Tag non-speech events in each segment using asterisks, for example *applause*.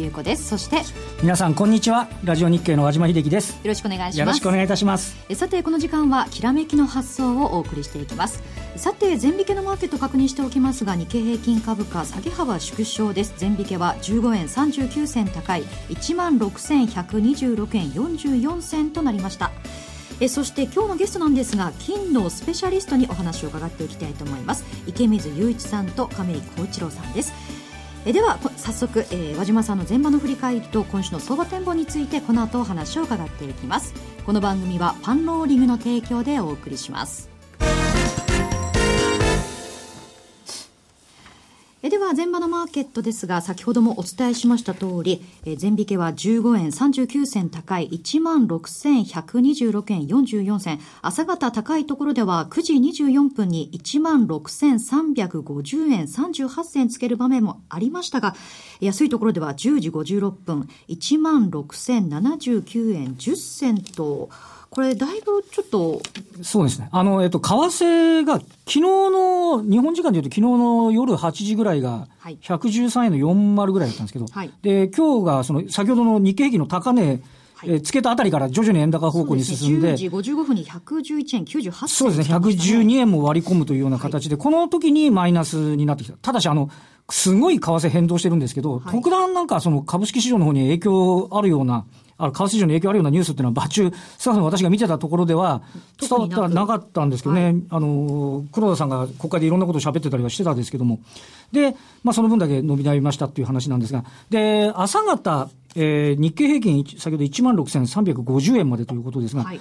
優子です。そして皆さんこんにちは。ラジオ日経の和島秀樹です。よろしくお願いします。よろしくお願いいたします。えさてこの時間はきらめきの発想をお送りしていきます。さて全引けのマーケット確認しておきますが日経平均株価下げ幅縮小です。全引けは15円39銭高い。1万6126円44銭となりました。えそして今日のゲストなんですが金のスペシャリストにお話を伺っていきたいと思います。池水雄一さんと亀井幸一郎さんですえでは早速、えー、和島さんの前場の振り返りと今週の相場展望についてこの後お話を伺っていきます。この番組はパンローリングの提供でお送りします。前場のマーケットですが、先ほどもお伝えしました通り、え全引けは15円39銭高い16,126円44銭。朝方高いところでは9時24分に16,350円38銭つける場面もありましたが、安いところでは10時56分、16,079円10銭と、これ、だいぶちょっと。そうですね。あの、えっと、為替が、昨日の、日本時間でいうと昨日の夜8時ぐらいが、113円の40ぐらいだったんですけど、はい、で、今日が、その、先ほどの日経平均の高値、えー、つけたあたりから徐々に円高方向に進んで。で、ね、10時55分に111円98銭、そうですね。112円も割り込むというような形で、はい、この時にマイナスになってきた。ただし、あの、すごい為替変動してるんですけど、はい、特段なんかその株式市場の方に影響あるような、あの、為替市場に影響あるようなニュースっていうのは、場中、少なく私が見てたところでは、伝わってはなかったんですけどね、はい、あの、黒田さんが国会でいろんなことを喋ってたりはしてたんですけども、で、まあ、その分だけ伸び悩みましたっていう話なんですが、で、朝方、えー、日経平均、先ほど1万6350円までということですが、はい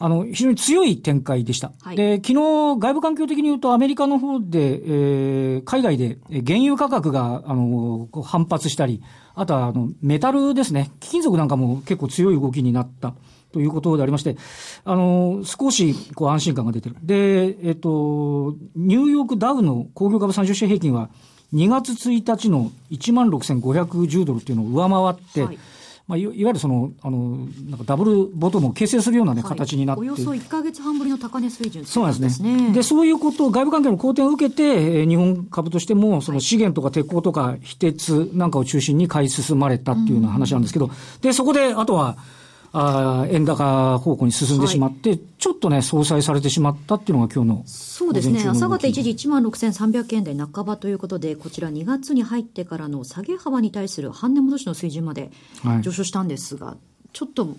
あの、非常に強い展開でした。はい、で、昨日、外部環境的に言うと、アメリカの方で、えー、海外で原油価格が、あの、反発したり、あとは、あの、メタルですね、貴金属なんかも結構強い動きになった。ということでありまして、あの、少し、こう、安心感が出てる。で、えっと、ニューヨークダウの工業株30種平均は、2月1日の16,510ドルっていうのを上回って、はいまあ、いわゆるその、あの、なんかダブルボトムを形成するようなね、はい、形になって。およそ1か月半ぶりの高値水準、そうなんですね。で、そういうこと、外部関係の好転を受けて、日本株としても、その資源とか鉄鋼とか、非鉄なんかを中心に買い進まれたっていうような話なんですけど、で、そこで、あとは、あ円高方向に進んでしまって、はい、ちょっとね、相殺されてしまったっていうのが今日のそうですね、朝方一時1万6300円台半ばということで、こちら2月に入ってからの下げ幅に対する半値戻しの水準まで上昇したんですが、はい、ちょっと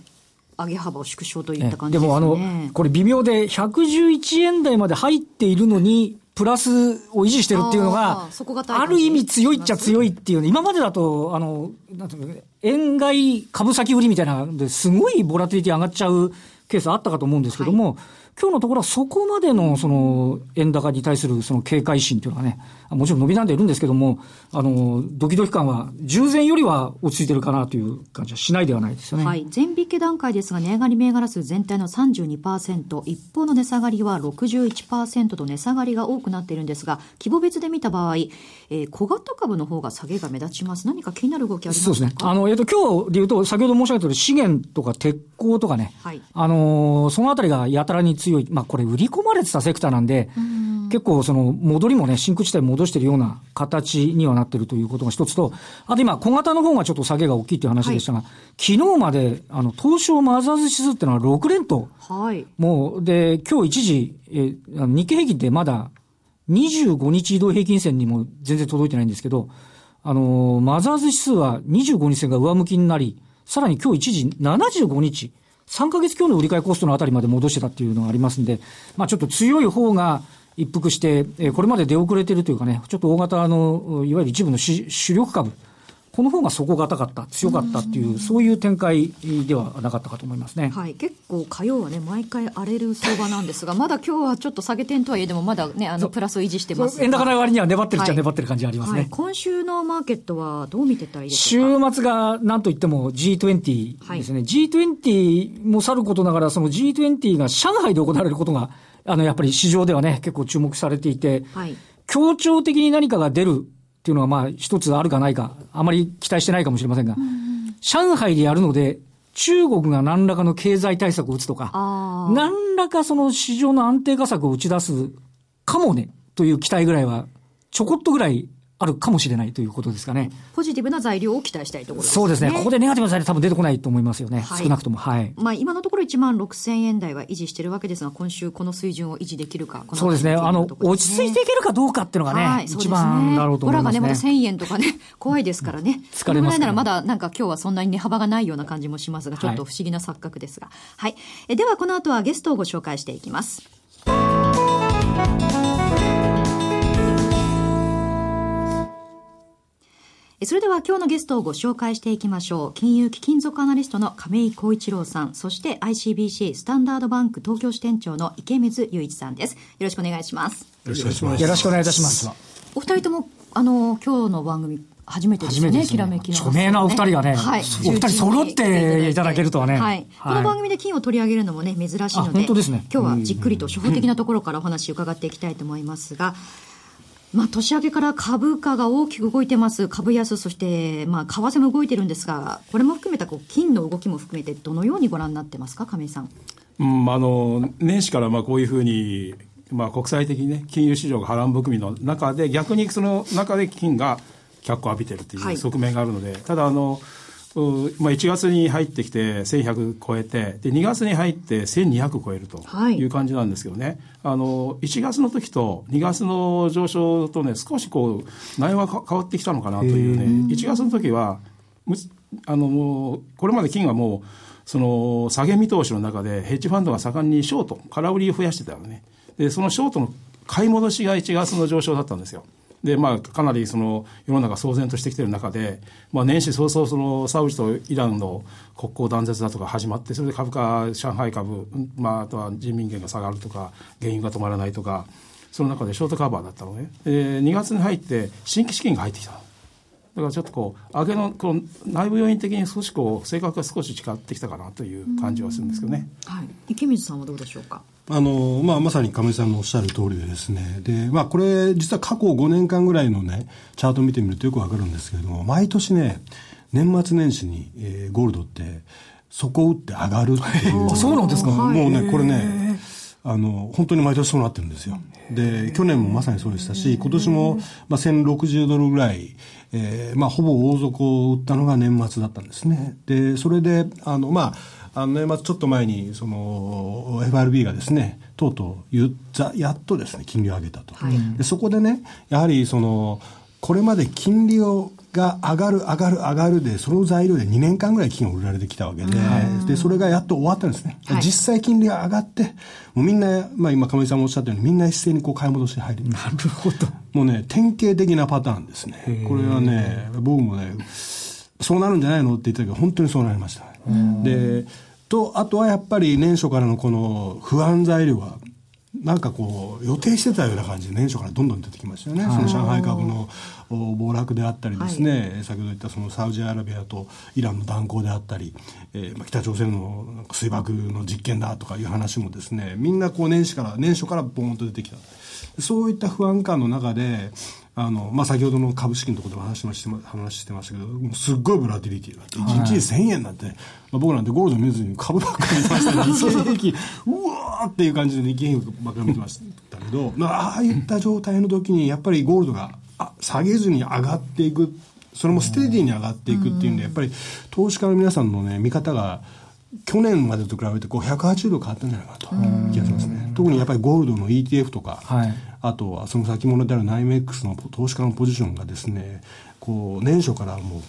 上げ幅を縮小といった感じですね。でもあの、これ微妙で、111円台まで入っているのに、プラスを維持してるっていうのが、ある意味強いっちゃ強いっていう、今までだと、あの、なんていうの、円買い株先売りみたいなで、すごいボラティリティ上がっちゃうケースあったかと思うんですけども、はい。今日のところはそこまでのその円高に対するその警戒心というのはね、もちろん伸びなんでいるんですけども、あの、ドキドキ感は従前よりは落ち着いてるかなという感じはしないではないですよね。はい。全引け段階ですが、値上がり銘柄数全体の32%、一方の値下がりは61%と値下がりが多くなっているんですが、規模別で見た場合、えー、小型株の方が下げが目立ちます。何か気になる動きありますか？そうですね。あの、えっ、ー、と、今日で言うと、先ほど申し上げた通り、資源とか鉄鋼とかね、はい、あの、そのあたりがやたらに強い、まあこれ売り込まれてたセクターなんで、結構その戻りもね、真空地帯戻してるような形にはなってるということが一つと、あと今、小型の方がちょっと下げが大きいっていう話でしたが、はい、昨日まで、あの、東証マザーズ指数っていうのは6連投。はい。もう、で、今日一時、え、日経平均ってまだ25日移動平均線にも全然届いてないんですけど、あの、マザーズ指数は25日線が上向きになり、さらに今日一時75日、3ヶ月強の売り買いコストのあたりまで戻してたっていうのがありますんで、まあちょっと強い方が一服して、これまで出遅れてるというかね、ちょっと大型の、いわゆる一部の主力株、この方が底堅かった、強かったっていう、そういう展開ではなかったかと思いますね。はい。結構火曜はね、毎回荒れる相場なんですが、*laughs* まだ今日はちょっと下げ点とはいえでも、まだね、あの、プラスを維持してます円高の割には粘ってるっちゃ粘ってる感じありますね、はい。はい、今週のマーケットはどう見てたらいいですか？週末がなんといっても G20 ですね。はい、G20 もさることながら、その G20 が上海で行われることが、あの、やっぱり市場ではね、結構注目されていて、はい、協調的に何かが出るっていうのはまあ一つあるかないか、あまり期待してないかもしれませんが、上海でやるので、中国が何らかの経済対策を打つとか、何らかその市場の安定化策を打ち出すかもね、という期待ぐらいは、ちょこっとぐらいあるかもしれないということですかね。ポジティブな材料を期待したいところですね。そうですね。ここでネガティブな材料多分出てこないと思いますよね。はい、少なくとも。はい。まあ今のところ1万6000円台は維持してるわけですが、今週この水準を維持できるか、そうですね。あの、落ち着いていけるかどうかっていうのがね、はい、一番だろうと思いますね。ボラがね、また1000円とかね、*laughs* 怖いですからね。疲れます、ね。ならまだなんか今日はそんなに値幅がないような感じもしますが、ちょっと不思議な錯覚ですが。はい。えではこの後はゲストをご紹介していきます。それでは今日のゲストをご紹介していきましょう。金融貴金属アナリストの亀井光一郎さん、そして ICBC スタンダードバンク東京支店長の池水雄一さんです。よろしくお願いします。よろしくお願いします。よろしくお願いいたします。お二人とも、あの、今日の番組、初めてですね、きらめきの、著名なお二人がね、はい、お二人揃っていただけるとはね、はい。この番組で金を取り上げるのもね、珍しいので、本当ですね。今日はじっくりと初歩的なところからお話伺っていきたいと思いますが、まあ、年明けから株価が大きく動いてます。株安、そして、まあ、為替も動いてるんですが、これも含めたこう金の動きも含めて、どのようにご覧になってますか、亀井さん。うん、あの、年始からまあこういうふうに、まあ、国際的にね、金融市場が波乱含みの中で、逆にその中で金が脚光を浴びてるという側面があるので、はい、ただ、あの、まあ、1月に入ってきて1100超えてで2月に入って1200超えるとい。う感じなんですけどね、はい、あの1月の時と2月の上昇とね少しこう内容が変わってきたのかなというね。1月の時はあのもうこれまで金はもうその下げ見通しの中でヘッジファンドが盛んにショート空売りを増やしてたよね。でそのショートの買い戻しが1月の上昇だったんですよで、まあ、かなりその世の中騒然としてきている中で、まあ、年始早々そのサウジとイランの国交断絶だとか始まってそれで株価上海株、まあ、あとは人民元が下がるとか原油が止まらないとかその中でショートカバーだったのね、えー、2月に入って新規資金が入ってきただからちょっとこう、上げのこの内部要因的に少しこう、性格が少し違ってきたかなという感じはするんですけどね。はい、池水さんはどうでしょうか？あの、まあ、まさに亀井さんのおっしゃる通りでですね。で、まあ、これ、実は過去5年間ぐらいのね、チャートを見てみるとよくわかるんですけれども、毎年ね、年末年始に、えー、ゴールドって、底を打って上がるっていう。そうなんですか？もうね、これね、あの、本当に毎年そうなってるんですよ。で、去年もまさにそうでしたし、今年も、まあ、1060ドルぐらい、えー、まあ、ほぼ大底を打ったのが年末だったんですね。で、それで、あの、まあ、あの年末ちょっと前にその FRB がですねとうとう言ったやっとですね金利を上げたと、はい、でそこでねやはりそのこれまで金利をが上がる上がる上がるでその材料で2年間ぐらい金を売られてきたわけででそれがやっと終わったんですね、はい、実際金利が上がってもうみんな、まあ、今亀井さんもおっしゃったようにみんな一斉にこう買い戻しに入るなるほど。もうね典型的なパターンですね。これはね僕もねそうなるんじゃないの？って言ったけど本当にそうなりました、ね、でとあとはやっぱり年初からのこの不安材料はなんかこう予定してたような感じで年初からどんどん出てきましたよね、その上海株の暴落であったりですね、はい、先ほど言ったそのサウジアラビアとイランの断交であったり、えーまあ、北朝鮮の水爆の実験だとかいう話もですねみんなこう年始から年初からボーンと出てきた。そういった不安感の中であの、まあ、先ほどの株式のところで話して話してましたけど、すっごいブラティリティがあって、1日で1000円なんて、まあ、僕なんてゴールド見ずに株ばっかり見てましたね。日経平均、うわーっていう感じで日経平均ばっかり見てましたけど、まあ、ああいった状態の時に、やっぱりゴールドがあ下げずに上がっていく、それもステディに上がっていくっていうんで、やっぱり投資家の皆さんのね、見方が、去年までと比べてこう180度変わったんじゃないかなと気がしますね。特にやっぱりゴールドの ETF とか、はい、あとはその先物であるナイメックスの投資家のポジションがですね、こう年初からも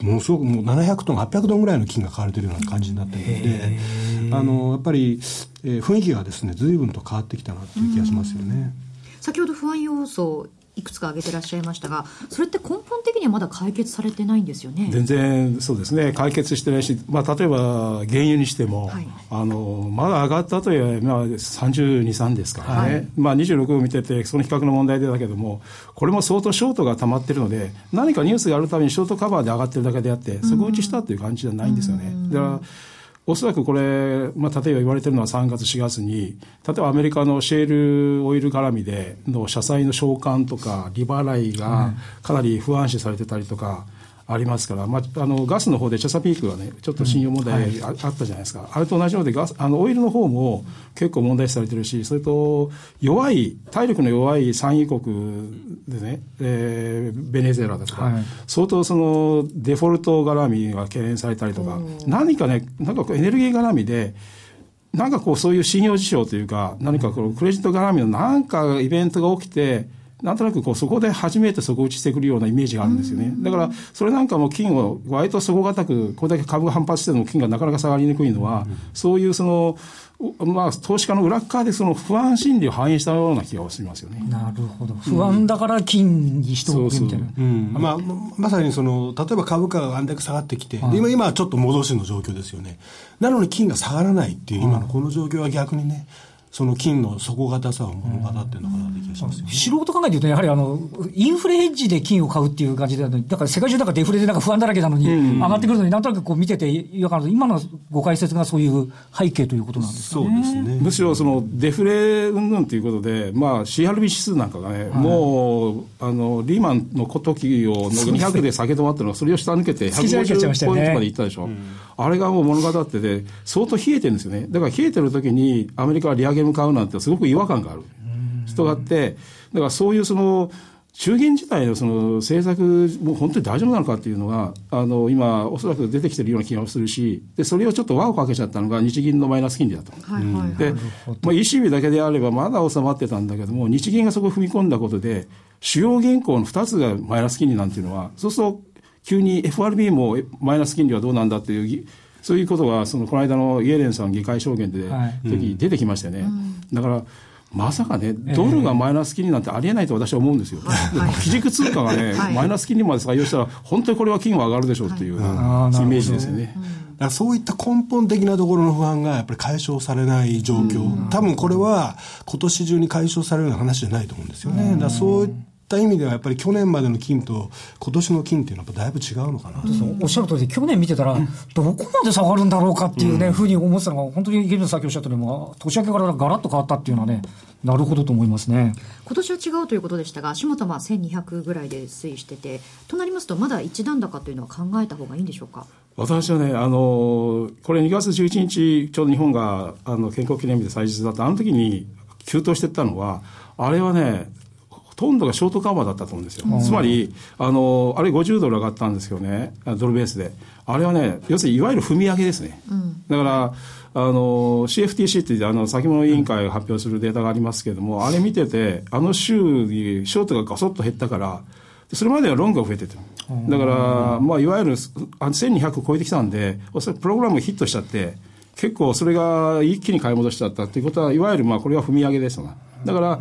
う、ものすごくもう700トン、800トンぐらいの金が買われてるような感じになってるので、あの、やっぱり、えー、雰囲気がですね、随分と変わってきたなっていう気がしますよね。先ほど不安要素いくつか挙げてらっしゃいましたが、それって根本的にはまだ解決されてないんですよね。全然そうですね、解決してないし、まあ、例えば原油にしても、はい、あのまだ上がったというまあ、32、3ですからね、はい、まあ、26を見てて、その比較の問題だけども、これも相当ショートが溜まってるので、何かニュースがあるためにショートカバーで上がってるだけであって、底打ちしたという感じじゃないんですよね。だからおそらくこれ、まあ、例えば言われてるのは3月、4月に、例えばアメリカのシェールオイル絡みでの社債の償還とか、利払いがかなり不安視されてたりとか、ありますから、まあ、あのガスの方でチェサピークがね、ちょっと信用問題あ,、ったじゃないですか、あれと同じようでガスあの、オイルの方も結構問題視されてるし、それと弱い、体力の弱い産油国でね、えー、ベネズエラだとか、はい、相当そのデフォルト絡みが懸念されたりとか、何かね、なんかエネルギー絡みで、なんかこう、そういう信用事象というか、何かこのクレジット絡みのなんかイベントが起きて、なんとなくこうそこで初めて底打ちしてくるようなイメージがあるんですよね。だから、それなんかも金を割と底堅く、これだけ株が反発しても金がなかなか下がりにくいのは、そういうその、まあ、投資家の裏側でその不安心理を反映したような気がしますよね。なるほど。不安だから金にしておくみたいな。まあ、まさにその、例えば株価があんだけ下がってきて、はい、今、今はちょっと戻しの状況ですよね。なのに金が下がらないっていう今のこの状況は逆にね、その金の底堅さを物語ってるのかなって気がしますよ、ね、素人考えて言うと、やはりあの、インフレヘッジで金を買うっていう感じで、だから世界中なんかデフレでなんか不安だらけなのに、上がってくるのに、なんとなくこう見てて、今のご解説がそういう背景ということなんですか、ね、そうですね。むしろそのデフレ云々ということで、まあ CRB 指数なんかがね、はい、もう、あの、リーマンの時を200で下げ止まったのが、それを下抜けて150ポイントまでいったでしょ。ね、あれがもう物語ってて、相当冷えてるんですよね。だから冷えてる時にアメリカは利上げ向かうなんてすごく違和感がある人があって、だからそういうその、中銀自体のその政策、もう本当に大丈夫なのかっていうのが、あの今、おそらく出てきてるような気がするし、でそれをちょっと輪をかけちゃったのが日銀のマイナス金利だと。はいはいはい、で、まあ、ECB だけであればまだ収まってたんだけども、日銀がそこを踏み込んだことで、主要銀行の2つがマイナス金利なんていうのは、そうすると急に FRB もマイナス金利はどうなんだっていうそういうことが、そのこの間のイエレンさん議会証言で、時出てきましたよね。うん、だからまさかね、ドルがマイナス金利なんてありえないと私は思うんですよ。基軸通貨がね、マイナス金利まで採用したら、本当にこれは金は上がるでしょうっていうイメージですよね。だそういった根本的なところの不安がやっぱり解消されない状況、多分これは今年中に解消されるような話じゃないと思うんですよね。だそういった意味ではやっぱり去年までの金と今年の金っていうのはだいぶ違うのかな、おっしゃる通り去年見てたら、どこまで下がるんだろうかっていうね、うん、ふうに思ってたのが、本当にゲルさっきおっしゃったように、年明けからガラッと変わったっていうのはね、なるほどと思いますね。今年は違うということでしたが、足元は1200ぐらいで推移してて、となりますと、まだ一段高というのは考えたほうがいいんでしょうか？私はね、あのこれ2月11日、ちょうど日本があの建国記念日で祭日だった、あの時に急騰していったのは、あれはね、とんどがショートカバーだったと思うんですよ。つまり、あの、あれ50ドル上がったんですけどね、ドルベースで。あれはね、要するにいわゆる踏み上げですね。うん、だから、あの、CFTC ってあの先物委員会が発表するデータがありますけれども、あれ見てて、あの週にショートがガソッと減ったから、それまではロングが増えててだから、まあ、いわゆる1200を超えてきたんで、おそらくプログラムがヒットしちゃって、結構それが一気に買い戻しちゃったということは、いわゆるまあこれは踏み上げですが。だから、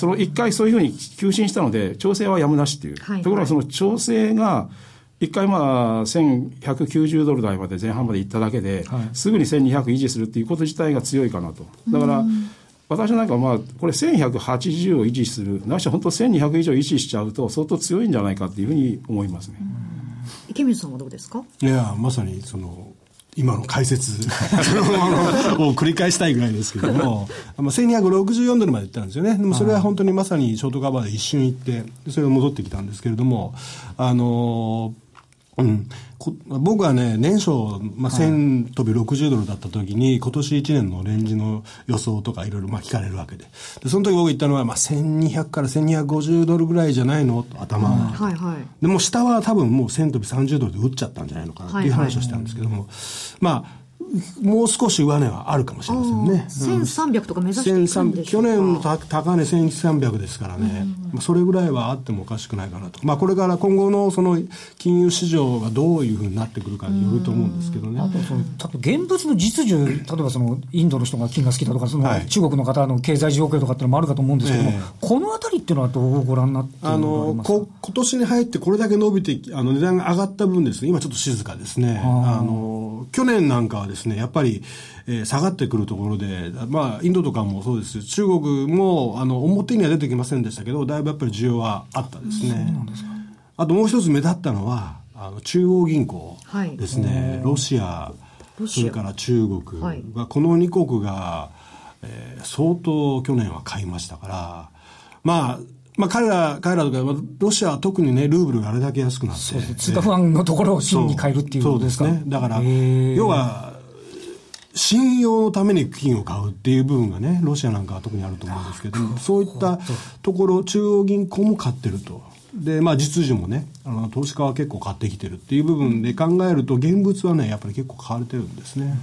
その一回そういうふうに急進したので、調整はやむなしっていう。はいはい、ところがその調整が、一回まあ1190ドル台まで前半まで行っただけで、はい、すぐに1200維持するっていうこと自体が強いかなと。だから、私なんかまあ、これ1180を維持する、なし本当1200以上維持しちゃうと相当強いんじゃないかっていうふうに思いますね。池水さんはどうですか？いや、まさにその、今の解説 *laughs* を繰り返したいぐらいですけども、1264ドルまでいったんですよね。でもそれは本当にまさにショートカバーで一瞬行って、それが戻ってきたんですけれども、あのーうん、僕はね、年初、まあ、1000飛び60ドルだった時に、今年1年のレンジの予想とかいろいろまあ聞かれるわけで。で、その時僕言ったのは、まあ、1200から1250ドルぐらいじゃないのと頭は。はいはい。でも下は多分もう1000飛び30ドルで打っちゃったんじゃないのかなっていう話をしたんですけども、まあ、もう少し上値はあるかもしれませんね。1300とか目指していんで去年の高値1300ですからね、うん、それぐらいはあってもおかしくないかなと。まあこれから今後のその金融市場がどういうふうになってくるかによると思うんですけどね。あとその、現物の実需、例えばそのインドの人が金が好きだとか、その中国の方の経済状況とかっていうのもあるかと思うんですけども、このあたりっていうのはどうご覧になってあのこ今年に入ってこれだけ伸びて、あの値段が上がった分ですね、今ちょっと静かですね。あの去年なんかはですね、やっぱり、えー、下がってくるところで、まあ、インドとかもそうです。中国も、あの、表には出てきませんでしたけど、だいぶやっぱり需要はあったですね。あともう一つ目立ったのは、あの中央銀行ですね、はい、ロシア、それから中国、はい、この2国が、えー、相当去年は買いましたから、まあ、まあ彼ら、彼らとか、ロシアは特にね、ルーブルがあれだけ安くなって。そう通貨不安のところを真に変えるっていうことですか？そうですね。だから、要は、信用のために金を買うっていう部分がね、ロシアなんかは特にあると思うんですけど、そういったところ、中央銀行も買ってると。で、まあ実需もね、あの、投資家は結構買ってきてるっていう部分で考えると、現物はね、やっぱり結構買われてるんですね。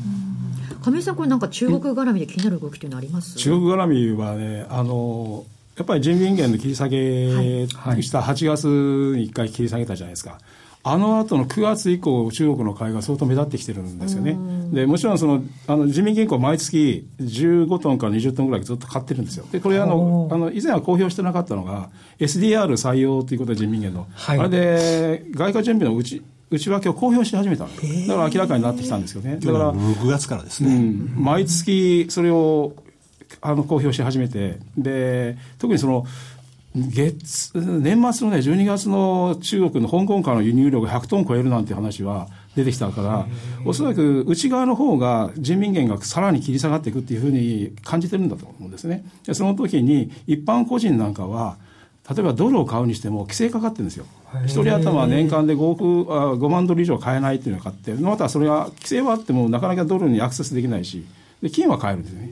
亀井さん、これなんか中国絡みで気になる動きというのはあります？中国絡みはね、あの、やっぱり人民元の切り下げした8月に1回切り下げたじゃないですか。あの後の9月以降、中国の買いが相当目立ってきてるんですよね。で、もちろんその、あの、人民銀行毎月15トンから20トンぐらいずっと買ってるんですよ。で、これあの、あの、以前は公表してなかったのが、SDR 採用ということで人民元の。はい、あれで、外貨準備の内、内訳を公表し始めたんです。だから明らかになってきたんですよね。だから、6月からですね。うん、毎月それを、あの、公表し始めて、で、特にその、月、年末のね、12月の中国の香港からの輸入量が100トン超えるなんて話は出てきたから、おそらく内側の方が人民元がさらに切り下がっていくっていうふうに感じてるんだと思うんですね。でその時に一般個人なんかは、例えばドルを買うにしても規制かかってるんですよ。一人頭年間で5億あ5万ドル以上買えないっていうのが買って、またそれは規制はあってもなかなかドルにアクセスできないし、で金は買えるんですね。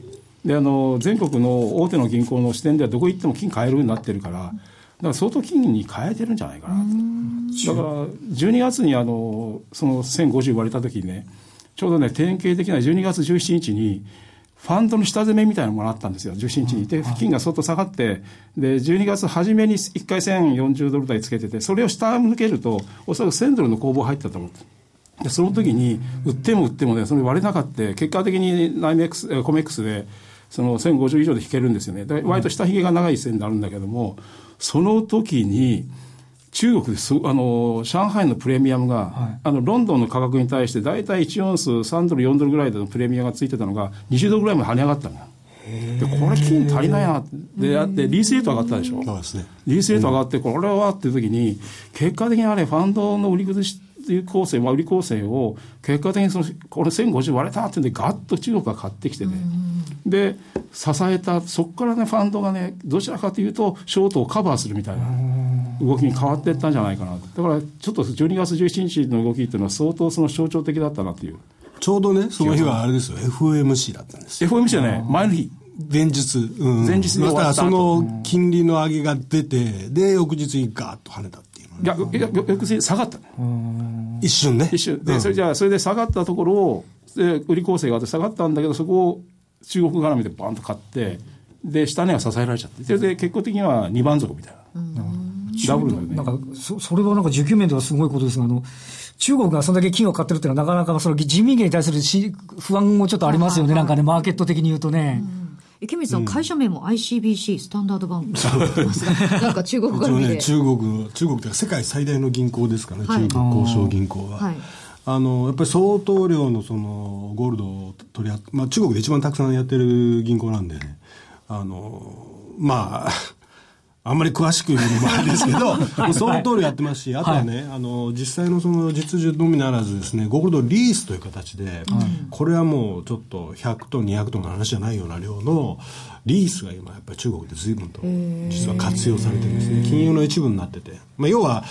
であの全国の大手の銀行の支店ではどこ行っても金買えるようになってるから、だから相当金に変えてるんじゃないかなと。だから12月にあのその1050割れた時にね、ちょうどね、典型的な12月17日に、ファンドの下攻めみたいなのもあったんですよ、17日に。で、金が相当下がって、で、12月初めに1回1040ドル台つけてて、それを下抜けると、おそらく1000ドルの攻防入ったと思う。で、その時に、売っても売ってもね、それ割れなかった、結果的にナイメックス、コメックスで、その1050以上で引けるんですよね。割と下髭が長い線になるんだけども、その時に、中国ですあの上海のプレミアムが、はい、あのロンドンの価格に対して大体1オンス3ドル4ドルぐらいでのプレミアがついてたのが20ドルぐらいまで跳ね上がったのでこれ金足りないなであってリースレート上がったでしょ？そうですね。リースレート上がってこれはっていう時に結果的にあれファンドの売り崩し構成、まあ、売り構成を結果的にそのこれ1050割れたっていうんでガッと中国が買ってきてね、で支えたそこからねファンドがねどちらかというとショートをカバーするみたいな動きに変わっていったんじゃないかなだからちょっと12月17日の動きっていうのは相当その象徴的だったなっていう。ちょうどねその日はあれですよ。FOMC だったんです FOMC はね。前の日。前日、うん、前日に終わったその金利の上げが出て、で、翌日にガーッと跳ねたっていう。いや、翌日下がった。一瞬ね。一瞬。で、それじゃあ、それで下がったところを、で、売り構成があって下がったんだけど、そこを中国絡みでバンと買って、で、下値は支えられちゃって、それで結果的には二番底みたいな。ダブルだよね。なんか、そ、それはなんか需給面ではすごいことですが、あの、中国がそれだけ金を買ってるっていうのは、なかなかその人民元に対するし不安もちょっとありますよね、なんかね、マーケット的に言うとね。池水さん、会社名も ICBC、スタンダードバンク。なんか中国から見て、*laughs* ね、中国、中国って世界最大の銀行ですからね、はい、中国交渉銀行は。はい、あの、やっぱり相当量のその、ゴールドを取り合まあ中国で一番たくさんやってる銀行なんで、ね、あの、まあ、あんまり詳しく言うのもあれですけど、その通りやってますし、あとはね、はい、あの、実際のその実需のみならずですね、ゴールドリースという形で、これはもうちょっと100トン、200トンの話じゃないような量のリースが今やっぱり中国で随分と実は活用されてるんですね。金融の一部になってて。まあ、要は、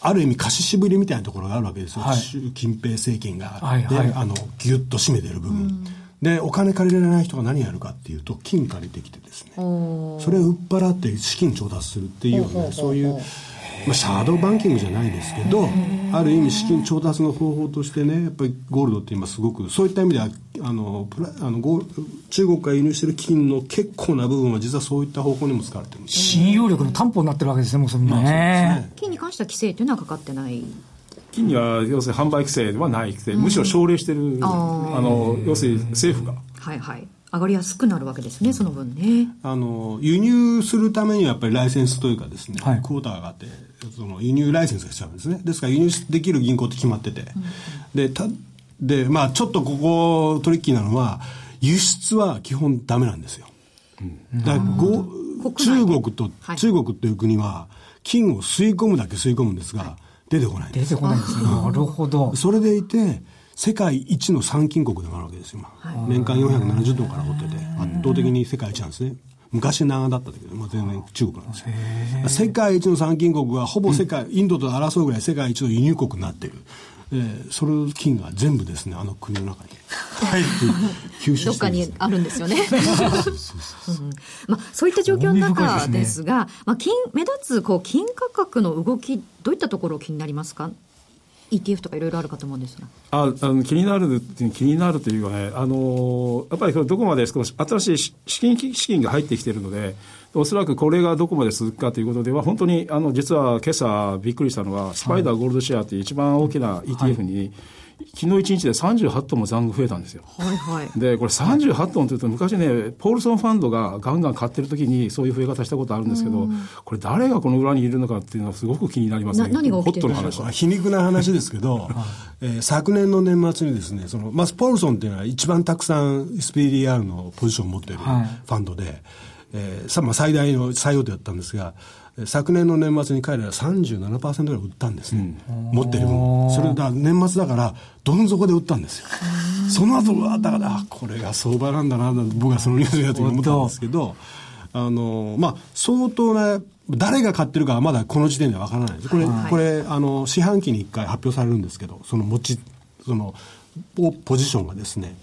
ある意味貸ししぶりみたいなところがあるわけですよ。はい、習近平政権が、はいはい、あの、ぎゅっと締めてる部分。で、お金借りられない人が何やるかっていうと、金借りてきてですね、それを売っ払って資金調達するっていうね、そういう、まあ、シャドーバンキングじゃないですけど、ある意味資金調達の方法としてね、やっぱりゴールドって今すごく、そういった意味では、あの、プラあのゴ中国が輸入してる金の結構な部分は実はそういった方向にも使われてる信用力の担保になってるわけですね、もうそれね。まあ、ね。金に関しては規制というのはかかってない金には要するに販売規制ではない規制、むしろ奨励してる、あの要するに政府が。はいはい。上がりやすくなるわけですね、その分ね。あの、輸入するためにはやっぱりライセンスというかですね、はい、クォーターがあって、その輸入ライセンスが必要なんですね。ですから輸入できる銀行って決まってて。うん、で、た、で、まあちょっとここトリッキーなのは、輸出は基本ダメなんですよ。うん、だから中国と、はい、中国という国は、金を吸い込むだけ吸い込むんですが、出てこない出てこないですね。なるほど。それでいて、世界一の産金国でもあるわけですよ、今。はい、年間470トンから掘ってて、圧倒的に世界一なんですね。昔長だったんだけど、まあ、全然中国なんですよ。世界一の産金国がほぼ世界、インドと争うぐらい世界一の輸入国になっている。えそれ金が全部ですねあの国の中に入って吸収どっかにあるんですよね。まあそういった状況の中ですが、すね、まあ金目立つこう金価格の動きどういったところ気になりますか。ETF とかいろいろあるかと思うんですがああの気になる気になるというかね、あのやっぱりどこまで少し新しい資金資金が入ってきているので、おそらくこれがどこまで続くかということでは、本当にあの実は今朝びっくりしたのは、スパイダーゴールドシェアという一番大きな ETF に、はい昨日1日で38トンも残具増えたんですよ。はいはい、で、これ38トンというと、昔ね、ポールソンファンドがガンガン買ってる時に、そういう増え方したことあるんですけど、これ、誰がこの裏にいるのかっていうのは、すごく気になりますね、何が起きてるの話。皮肉な話ですけど、えー、昨年の年末にですね、そのまずポールソンっていうのは、一番たくさん SPDR のポジションを持ってい。るファンドで、はい、えーまあ、最大の最大手だったんですが、昨年の年末に彼らは37%ぐらい売ったんですね、うん、持ってる分。それだ年末だからどん底で売ったんですよ。その後はだからこれが相場なんだな僕はそのニュースやと思ったんですけどあのまあ相当な誰が買ってるかはまだこの時点では分からないです。これはい、これあの四半期に1回発表されるんですけどその持ちそのポジションがですね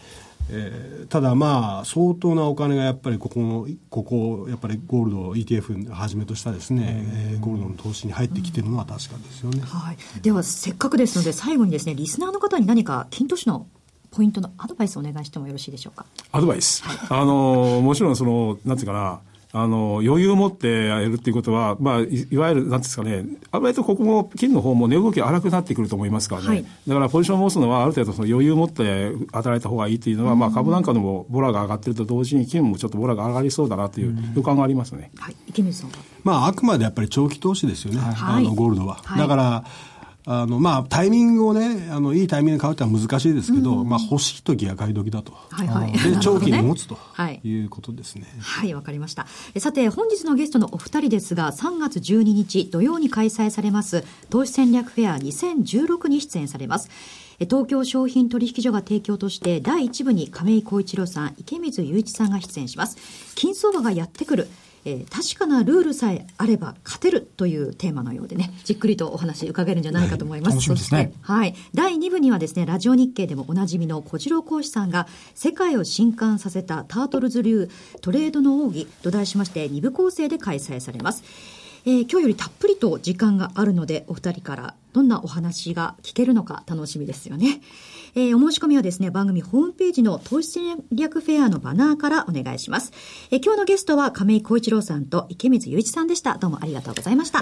えー、ただまあ相当なお金がやっぱりここのここやっぱりゴールド ETF はじめとしたですね、えー、ゴールドの投資に入ってきてるのは確かですよね、はい、ではせっかくですので最後にですねリスナーの方に何か金投資のポイントのアドバイスをお願いしてもよろしいでしょうか？アドバイス、はい、あのもちろんそのなんていうかなあの、余裕を持ってやるっていうことは、まあ、いいわゆる、なんですかね、あまりとここも、金の方も値動き荒くなってくると思いますからね。はい、だから、ポジションを持つのは、ある程度その余裕を持って働いた方がいいっていうのは、うん、まあ、株なんかでもボラが上がってると同時に、金もちょっとボラが上がりそうだなという予感がありますね。はい。池水さんまあ、あくまでやっぱり長期投資ですよね。はい、あの、ゴールドは。だから、あの、まあ、タイミングをね、あの、いいタイミングで買うってのは難しいですけど、うん、まあ、欲しい時が買い時だと。はいはい。で、長期に持つということですね。はい、わ、はい、かりました。さて、本日のゲストのお二人ですが、3月12日土曜に開催されます、投資戦略フェア2016に出演されます。東京商品取引所が提供として第1部に亀井浩一郎さん、池水雄一さんが出演します。金相場がやってくる。えー、確かなルールさえあれば勝てるというテーマのようでね、じっくりとお話伺えるんじゃないかと思います。はい、そして、はい。第2部にはですね、ラジオ日経でもおなじみの小次郎講師さんが、世界を震撼させたタートルズ流トレードの奥義と題しまして、2部構成で開催されます。えー、今日よりたっぷりと時間があるので、お二人からどんなお話が聞けるのか楽しみですよね。えー、お申し込みはですね、番組ホームページの投資戦略フェアのバナーからお願いします。えー、今日のゲストは亀井浩一郎さんと池水雄一さんでした。どうもありがとうございました。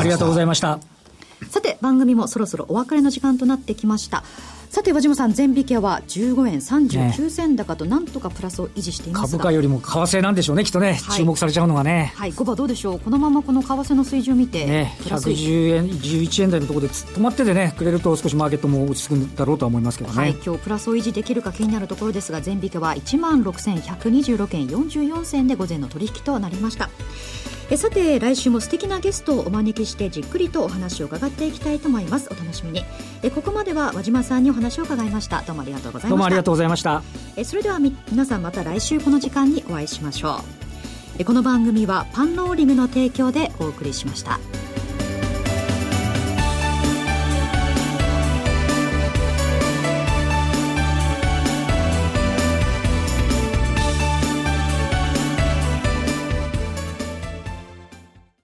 ありがとうございました。さて、番組もそろそろお別れの時間となってきました。さて和島さん、全引けは15円39銭高と、なんとかプラスを維持しています株価よりも為替なんでしょうね、きっとね、はい、注目されちゃうのがね。はい、5番どうでしょう、このままこの為替の水準を見て、ね、110円、11円台のところで止まっててね、くれると少しマーケットも落ち着くんだろうとは思いますけどね。はい、今日プラスを維持できるか気になるところですが、全引けは1万6126円44銭で午前の取引となりました。えさて来週も素敵なゲストをお招きしてじっくりとお話を伺っていきたいと思います。お楽しみに。えここまでは和島さんにお話を伺いました。どうもありがとうございました。どうもありがとうございました。えそれではみ皆さんまた来週この時間にお会いしましょう。えこの番組はパンローリングの提供でお送りしました